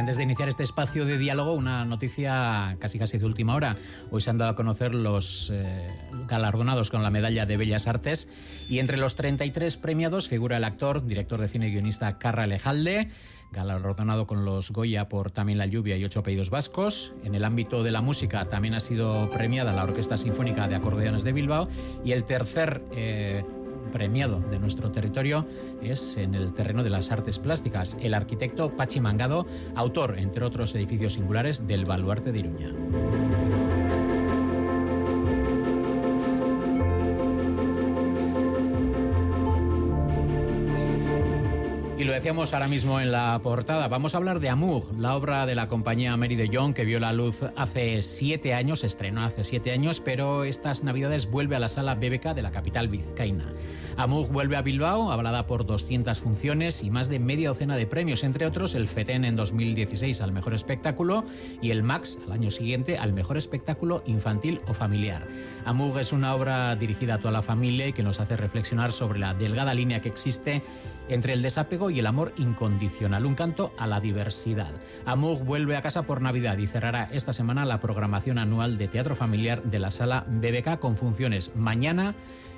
antes de iniciar este espacio de diálogo, una noticia casi casi de última hora. Hoy se han dado a conocer los eh, galardonados con la medalla de Bellas Artes y entre los 33 premiados figura el actor, director de cine y guionista Carra Lejalde galardonado con los Goya por También la lluvia y ocho apellidos vascos. En el ámbito de la música también ha sido premiada la Orquesta Sinfónica de Acordeones de Bilbao y el tercer eh, premiado de nuestro territorio es en el terreno de las artes plásticas, el arquitecto Pachi Mangado, autor, entre otros edificios singulares, del Baluarte de Iruña. Y lo decíamos ahora mismo en la portada. Vamos a hablar de Amour, la obra de la compañía Mary de Jong que vio la luz hace siete años, estrenó hace siete años, pero estas navidades vuelve a la sala BBK de la capital vizcaína. Amour vuelve a Bilbao, avalada por 200 funciones y más de media docena de premios, entre otros el FETEN en 2016 al mejor espectáculo y el MAX al año siguiente al mejor espectáculo infantil o familiar. Amour es una obra dirigida a toda la familia y que nos hace reflexionar sobre la delgada línea que existe entre el desapego y el amor incondicional, un canto a la diversidad. Amour vuelve a casa por Navidad y cerrará esta semana la programación anual de teatro familiar de la sala BBK con funciones mañana,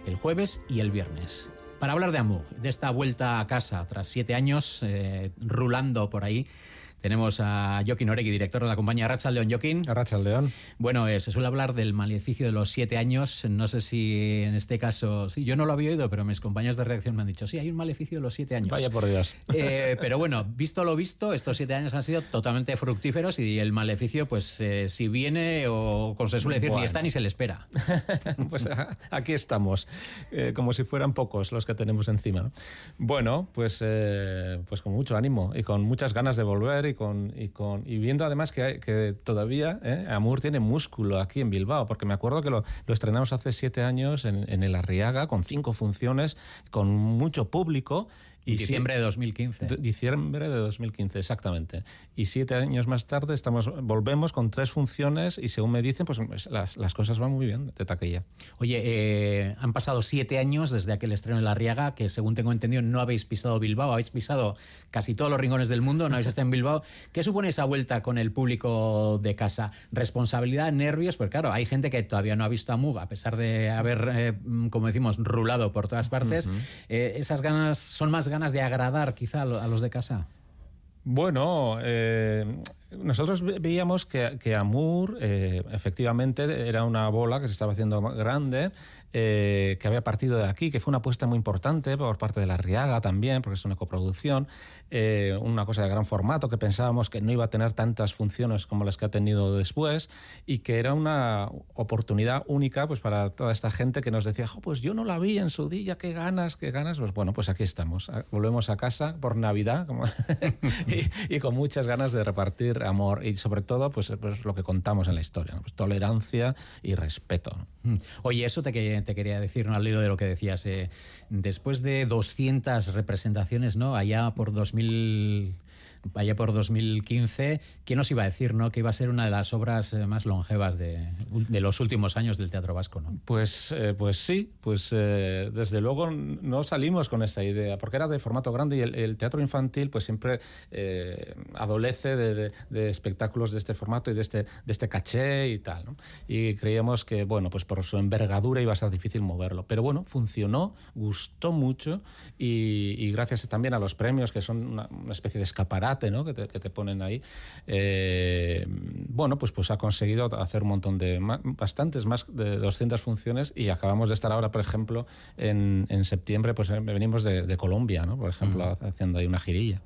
el jueves y el viernes. Para hablar de Amour, de esta vuelta a casa tras siete años eh, rulando por ahí, tenemos a Joaquín Oregui, director de la compañía Racha León. Joaquín. Racha León. Bueno, eh, se suele hablar del maleficio de los siete años. No sé si en este caso, sí, yo no lo había oído, pero mis compañeros de redacción me han dicho, sí, hay un maleficio de los siete años. Vaya por Dios. Eh, pero bueno, visto lo visto, estos siete años han sido totalmente fructíferos y el maleficio, pues eh, si viene o como se suele decir, ni está ni se le espera. pues aquí estamos, como si fueran pocos los que tenemos encima. Bueno, pues, pues con mucho ánimo y con muchas ganas de volver y y, viendo además que, todavía ¿eh? Amur tiene músculo aquí en Bilbao, porque me acuerdo que lo, lo estrenamos hace siete años en, en, el Arriaga, con cinco funciones, con mucho público, y diciembre de 2015. Diciembre de 2015, exactamente. Y siete años más tarde estamos, volvemos con tres funciones y según me dicen, pues, pues las, las cosas van muy bien de taquilla. Oye, eh, han pasado siete años desde aquel estreno en La Riaga, que según tengo entendido no habéis pisado Bilbao, habéis pisado casi todos los rincones del mundo, no habéis estado en Bilbao. ¿Qué supone esa vuelta con el público de casa? ¿Responsabilidad, nervios? Pues claro, hay gente que todavía no ha visto a Mug, a pesar de haber, eh, como decimos, rulado por todas partes. Uh -huh. eh, esas ganas son más ganas de agradar quizá a los de casa? Bueno, eh, nosotros veíamos que, Amur eh, efectivamente era una bola que se estaba haciendo grande, eh, que había partido de aquí, que fue una apuesta muy importante por parte de la Riaga también, porque es una coproducción, eh, una cosa de gran formato que pensábamos que no iba a tener tantas funciones como las que ha tenido después y que era una oportunidad única pues para toda esta gente que nos decía, oh, pues yo no la vi en su día, qué ganas, qué ganas. Pues bueno, pues aquí estamos, volvemos a casa por Navidad como y, y, con muchas ganas de repartir amor y sobre todo pues, pues lo que contamos en la historia, ¿no? pues tolerancia y respeto. Oye, eso te, te quería decir, ¿no? al hilo de lo que decías, eh, después de 200 representaciones, ¿no? allá por 2000 allá por 2015, ¿quién nos iba a decir no? que iba a ser una de las obras eh, más longevas de, de los últimos años del teatro vasco? ¿no? Pues, eh, pues sí, pues eh, desde luego no salimos con esa idea, porque era de formato grande y el, el teatro infantil pues siempre eh, adolece de, de, de, espectáculos de este formato y de este, de este caché y tal. ¿no? Y creíamos que, bueno, pues por su envergadura iba a ser difícil moverlo. Pero bueno, funcionó, gustó mucho y, y gracias también a los premios, que son una, una especie de escaparate ¿no? que, te, que, te, ponen ahí, eh, bueno, pues, pues ha conseguido hacer un montón de, bastantes más de 200 funciones y acabamos de estar ahora, por ejemplo, en, en septiembre, pues venimos de, de Colombia, ¿no? por ejemplo, uh -huh. haciendo ahí una girilla.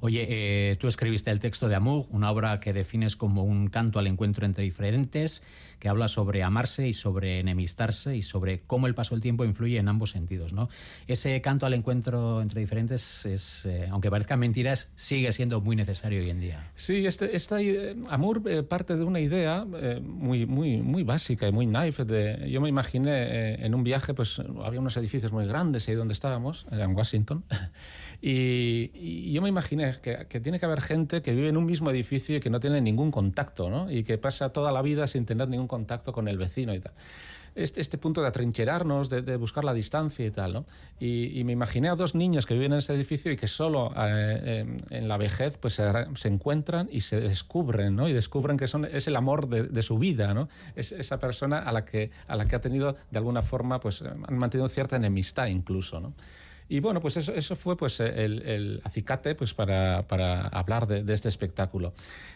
Oye, eh, tú escribiste el texto de Amour, una obra que defines como un canto al encuentro entre diferentes, que habla sobre amarse y sobre enemistarse y sobre cómo el paso del tiempo influye en ambos sentidos. ¿no? Ese canto al encuentro entre diferentes, es, eh, aunque parezcan mentiras, sigue siendo muy necesario hoy en día. Sí, este, esta eh, eh, parte de una idea muy, muy, muy básica y muy. De, yo me imaginé en un viaje, pues había unos edificios muy grandes ahí donde estábamos, en Washington, y, y yo me imaginé que, que, tiene que haber gente que vive en un mismo edificio y que no tiene ningún contacto, ¿no? Y que pasa toda la vida sin tener ningún contacto con el vecino y tal. este, este, punto de atrincherarnos, de, buscar la distancia y tal. ¿no? Y, me imaginé a dos niños que viven en ese edificio y que solo eh, en la vejez pues, se, encuentran y se descubren, ¿no? y descubren que son, es el amor de, su vida, ¿no? es esa persona a la, que, a la que ha tenido de alguna forma, pues han mantenido cierta enemistad incluso. ¿no? Y bueno, pues eso, eso fue pues el, acicate pues para, para hablar de, este espectáculo.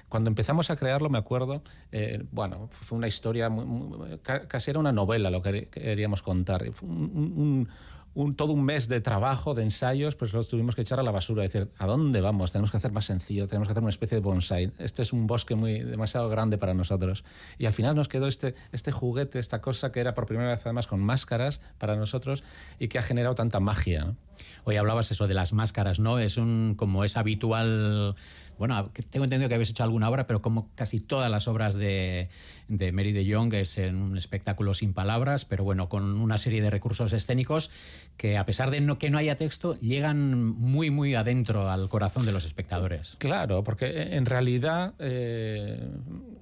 Cuando empezamos a crearlo, me acuerdo, eh, bueno, fue una historia, casi era una novela lo que queríamos contar. Todo un mes de trabajo, de ensayos, pues lo tuvimos que echar a la basura. Decir, ¿a dónde vamos? Tenemos que hacer más sencillo, tenemos que hacer una especie de bonsai. Este es un bosque muy demasiado grande para nosotros. Y al final nos quedó este, este juguete, esta cosa que era por primera vez además con máscaras para nosotros y que ha generado tanta magia. Hoy hablabas eso de las máscaras, ¿no? Es un, como es habitual bueno, tengo entendido que habéis hecho alguna obra, pero como casi todas las obras de, de Mary de Jong es un espectáculo sin palabras, pero bueno, con una serie de recursos escénicos que a pesar de que no haya texto, llegan muy, muy adentro al corazón de los espectadores. Claro, porque en realidad, eh,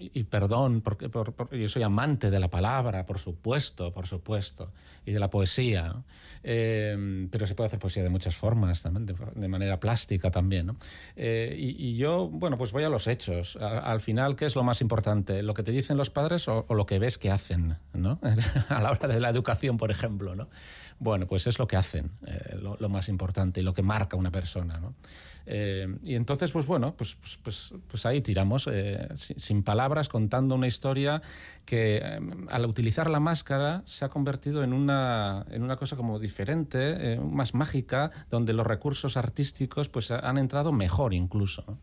y perdón, porque yo soy amante de la palabra, por supuesto, por supuesto, y de la poesía, eh, pero se puede hacer poesía de muchas formas, también, de, manera plástica también. ¿no? Eh, y, yo, bueno, pues voy a los hechos. al final, ¿qué es lo más importante? ¿Lo que te dicen los padres o, lo que ves que hacen? ¿no? a la hora de la educación, por ejemplo. ¿no? Bueno, pues es lo que hacen, eh, lo, más importante y lo que marca una persona. ¿no? Eh, y entonces, pues bueno, pues, pues, pues, pues ahí tiramos, eh, sin, palabras, contando una historia que al utilizar la máscara se ha convertido en una, en una cosa como diferente, más mágica, donde los recursos artísticos pues han entrado mejor incluso.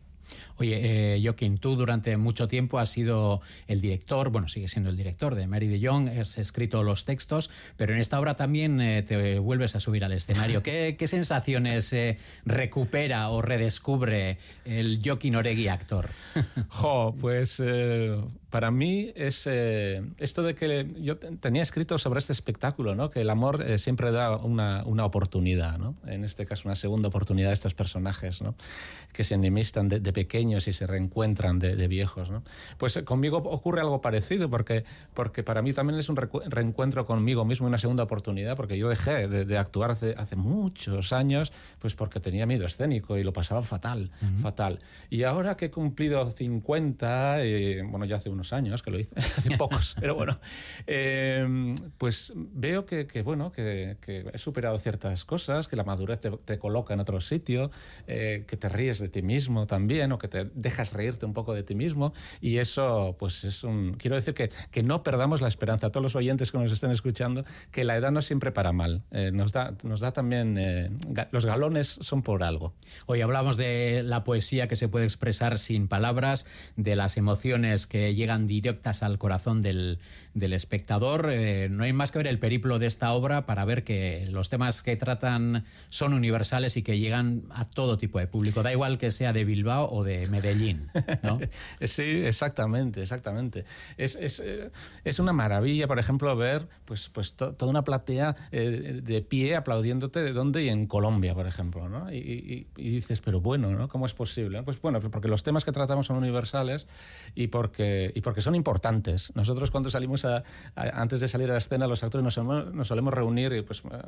Oye, eh, Joaquín, tú durante mucho tiempo has sido el director, bueno, sigue siendo el director de Mary de Jong, has escrito los textos, pero en esta obra también eh, te vuelves a subir al escenario. ¿Qué, sensaciones eh, recupera o redescubre el Joaquín Oregui actor? jo, pues eh, para mí es esto de que yo tenía escrito sobre este espectáculo, ¿no? que el amor siempre da una, una, oportunidad, ¿no? en este caso una segunda oportunidad a estos personajes ¿no? que se enemistan de, de pequeños y se reencuentran de, viejos. ¿no? Pues eh, conmigo ocurre algo parecido, porque, porque para mí también es un reencuentro conmigo mismo, una segunda oportunidad, porque yo dejé de, actuar hace, hace, muchos años, pues porque tenía miedo escénico y lo pasaba fatal, fatal. Y ahora que he cumplido 50, y, bueno, ya hace unos años que lo hice, hace pocos, pero bueno, em, pues veo que, que bueno, que, que, he superado ciertas cosas, que la madurez te, te coloca en otro sitio, eh, que te ríes de ti mismo también o que te dejas reírte un poco de ti mismo y eso pues es un... Quiero decir que, que no perdamos la esperanza. A todos los oyentes que nos estén escuchando, que la edad no siempre para mal, eh, nos, da, nos da también... Eh, los galones son por algo. Hoy hablamos de la poesía que se puede expresar sin palabras, de las emociones que llegan directas al corazón del, del espectador. Eh, no hay más que ver el periplo de esta obra para ver que los temas que tratan son universales y que llegan a todo tipo de público. Da igual que sea de Bilbao o de Medellín. sí, exactamente, exactamente. Es, es, eh, es, una maravilla, por ejemplo, ver pues, pues toda una platea eh, de pie aplaudiéndote de dónde y en Colombia, por ejemplo. ¿no? Y, dices, pero bueno, ¿no? ¿cómo es posible? Pues bueno, porque los temas que tratamos son universales y porque, y porque son importantes. Nosotros cuando salimos antes de salir a la escena, los actores nos, solemos reunir y pues eh,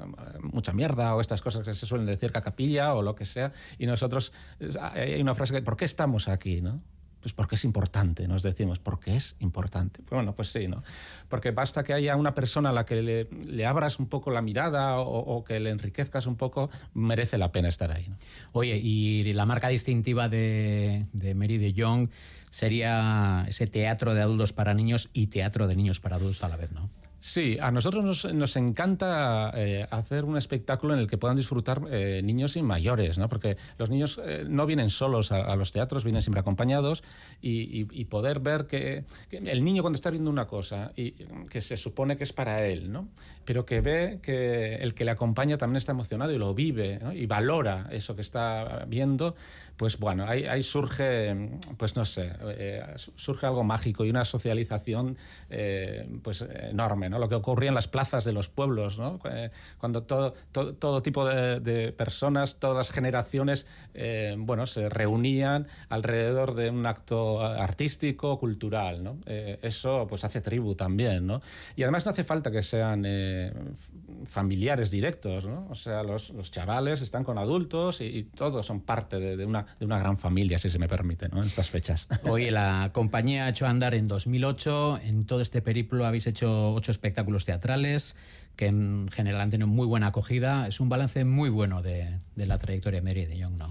mucha mierda o estas cosas que se suelen decir, cacapilla o lo que sea, y nosotros, hay una frase que, ¿por qué estamos aquí? ¿no? Pues porque es importante, nos decimos, porque es importante. Bueno, pues sí, ¿no? Porque basta que haya una persona a la que le, abras un poco la mirada o, que le enriquezcas un poco, merece la pena estar ahí. Oye, y la marca distintiva de, de Mary de Jong sería ese teatro de adultos para niños y teatro de niños para adultos a la vez, ¿no? Sí, a nosotros nos, encanta eh, hacer un espectáculo en el que puedan disfrutar eh, niños y mayores, ¿no? porque los niños eh, no vienen solos a, los teatros, vienen siempre acompañados y, poder ver que, el niño cuando está viendo una cosa y que se supone que es para él, ¿no? pero que ve que el que le acompaña también está emocionado y lo vive y valora eso que está viendo, pues bueno, ahí, surge, pues no sé, surge algo mágico y una socialización pues enorme ¿no? Lo que ocurría en las plazas de los pueblos, ¿no? Eh, cuando todo, todo, tipo de, personas, todas las generaciones, eh, bueno, se reunían alrededor de un acto artístico, cultural, ¿no? Eh, eso, pues, hace tribu también, ¿no? Y además no hace falta que sean familiares directos, ¿no? O sea, los, los chavales están con adultos y, todos son parte de, una, de una gran familia, si se me permite, ¿no? En estas fechas. Oye, la compañía ha hecho andar en 2008. En todo este periplo habéis hecho ocho espectáculos teatrales que en general han tenido muy buena acogida. Es un balance muy bueno de, la trayectoria de Mary de Young, ¿no?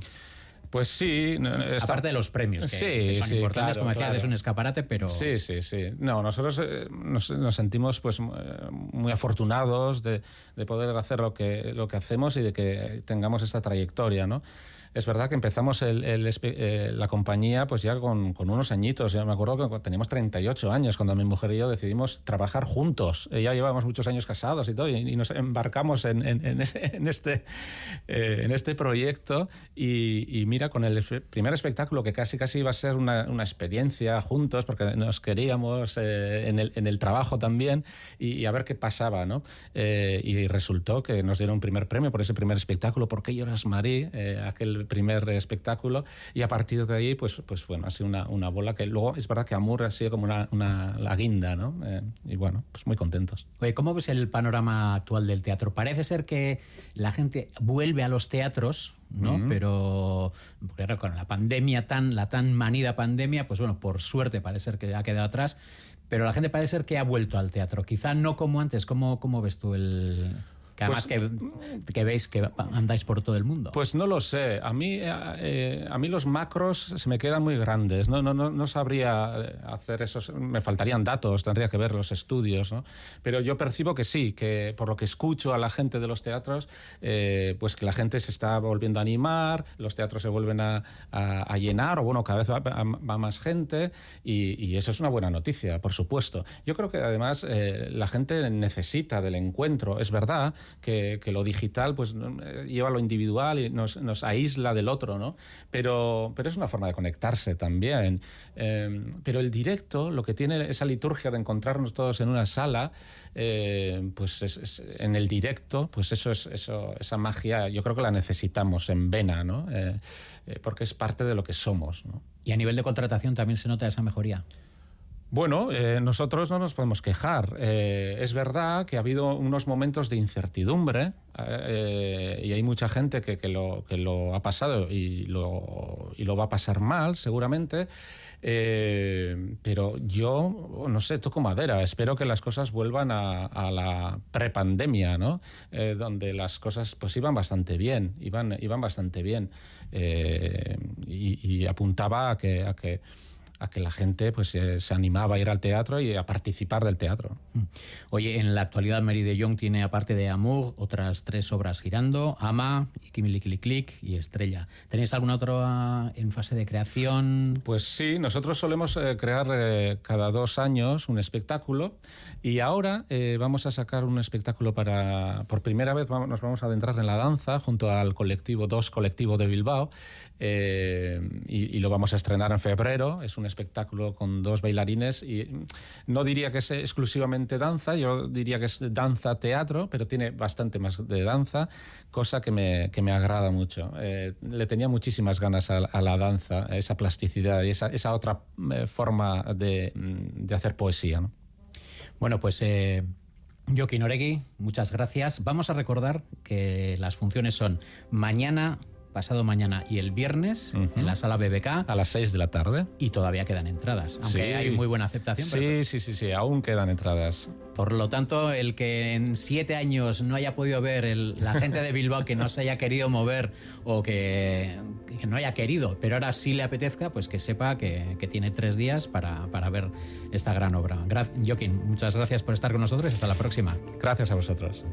Pues sí. Aparte de los premios, que, son importantes, como decías, es un escaparate, pero... Sí, sí, sí. No, nosotros eh, nos, sentimos pues muy afortunados de, de, poder hacer lo que, lo que hacemos y de que tengamos esta trayectoria, ¿no? es verdad que empezamos eh, la compañía pues ya con, unos añitos. Ya me acuerdo que teníamos 38 años cuando mi mujer y yo decidimos trabajar juntos. Ya llevábamos muchos años casados y todo, y, nos embarcamos en, este, eh, en este proyecto. Y, mira, con el primer espectáculo, que casi casi iba a ser una, experiencia juntos, porque nos queríamos eh, en, el, trabajo también, y, a ver qué pasaba. ¿no? y resultó que nos dieron un primer premio por ese primer espectáculo, porque lloras Marí? aquel primer espectáculo y a partir de ahí, pues, pues bueno, ha sido una, una bola que luego es verdad que Amur ha sido como una, una la guinda, ¿no? Eh, y bueno, pues muy contentos. Oye, ¿cómo ves el panorama actual del teatro? Parece ser que la gente vuelve a los teatros, ¿no? Pero porque con la pandemia tan, la tan manida pandemia, pues bueno, por suerte parece ser que ha quedado atrás. Pero la gente parece ser que ha vuelto al teatro. Quizá no como antes. ¿Cómo, cómo ves tú el, que además pues, que, que, veis que andáis por todo el mundo. Pues no lo sé. A mí, eh, a mí los macros se me quedan muy grandes. No, no, no, no, sabría eh, hacer esos. Me faltarían datos, tendría que ver los estudios. ¿no? Pero yo percibo que sí, que por lo que escucho a la gente de los teatros, eh, pues que la gente se está volviendo a animar, los teatros se vuelven a, a, llenar, o bueno, cada vez va, va más gente, y, y, eso es una buena noticia, por supuesto. Yo creo que además la gente necesita del encuentro. Es verdad que, lo digital pues eh, lleva lo individual y nos, aísla del otro, ¿no? Pero, pero es una forma de conectarse también. Em, pero el directo, lo que tiene esa liturgia de encontrarnos todos en una sala, eh, pues en el directo, pues eso es eso, esa magia, yo creo que la necesitamos en vena, ¿no? Eh, porque es parte de lo que somos. Y a nivel de contratación también se nota esa mejoría. Bueno, eh, nosotros no nos podemos quejar. Eh, es verdad que ha habido unos momentos de incertidumbre eh, y hay mucha gente que, lo, que lo ha pasado y lo, va a pasar mal, seguramente. pero yo, no sé, toco madera. Espero que las cosas vuelvan a, la prepandemia, ¿no? donde las cosas pues iban bastante bien, iban, iban bastante bien. Y, apuntaba a a que a que la gente pues, eh, se animaba a ir al teatro y a participar del teatro. Mm. Oye, en la actualidad Mary de Jong tiene, aparte de Amour, otras tres obras girando, Ama, Click y Estrella. ¿Tenéis alguna otra en fase de creación? Pues sí, nosotros solemos eh, crear eh, cada dos años un espectáculo y ahora vamos a sacar un espectáculo para, por primera vez nos vamos a adentrar en la danza junto al colectivo, dos colectivo de Bilbao y, y lo vamos a estrenar en febrero. Es un espectáculo con dos bailarines y no diría que es exclusivamente danza, yo diría que es danza-teatro, pero tiene bastante más de danza, cosa que me, que me agrada mucho. Eh, le tenía muchísimas ganas a, la danza, esa plasticidad y esa, esa otra eh, forma de, de, hacer poesía. ¿no? Bueno, pues... Eh... Joaquín muchas gracias. Vamos a recordar que las funciones son mañana pasado mañana y el viernes en la sala BBK. A las 6 de la tarde. Y todavía quedan entradas, aunque hay muy buena aceptación. Sí, sí, sí, sí, aún quedan entradas. Por lo tanto, el que en siete años no haya podido ver la gente de Bilbao que no se haya querido mover o que, no haya querido, pero ahora sí le apetezca, pues que sepa que, tiene tres días para, para, ver esta gran obra. Joaquín, muchas gracias por estar con nosotros y hasta la próxima. Gracias a vosotros.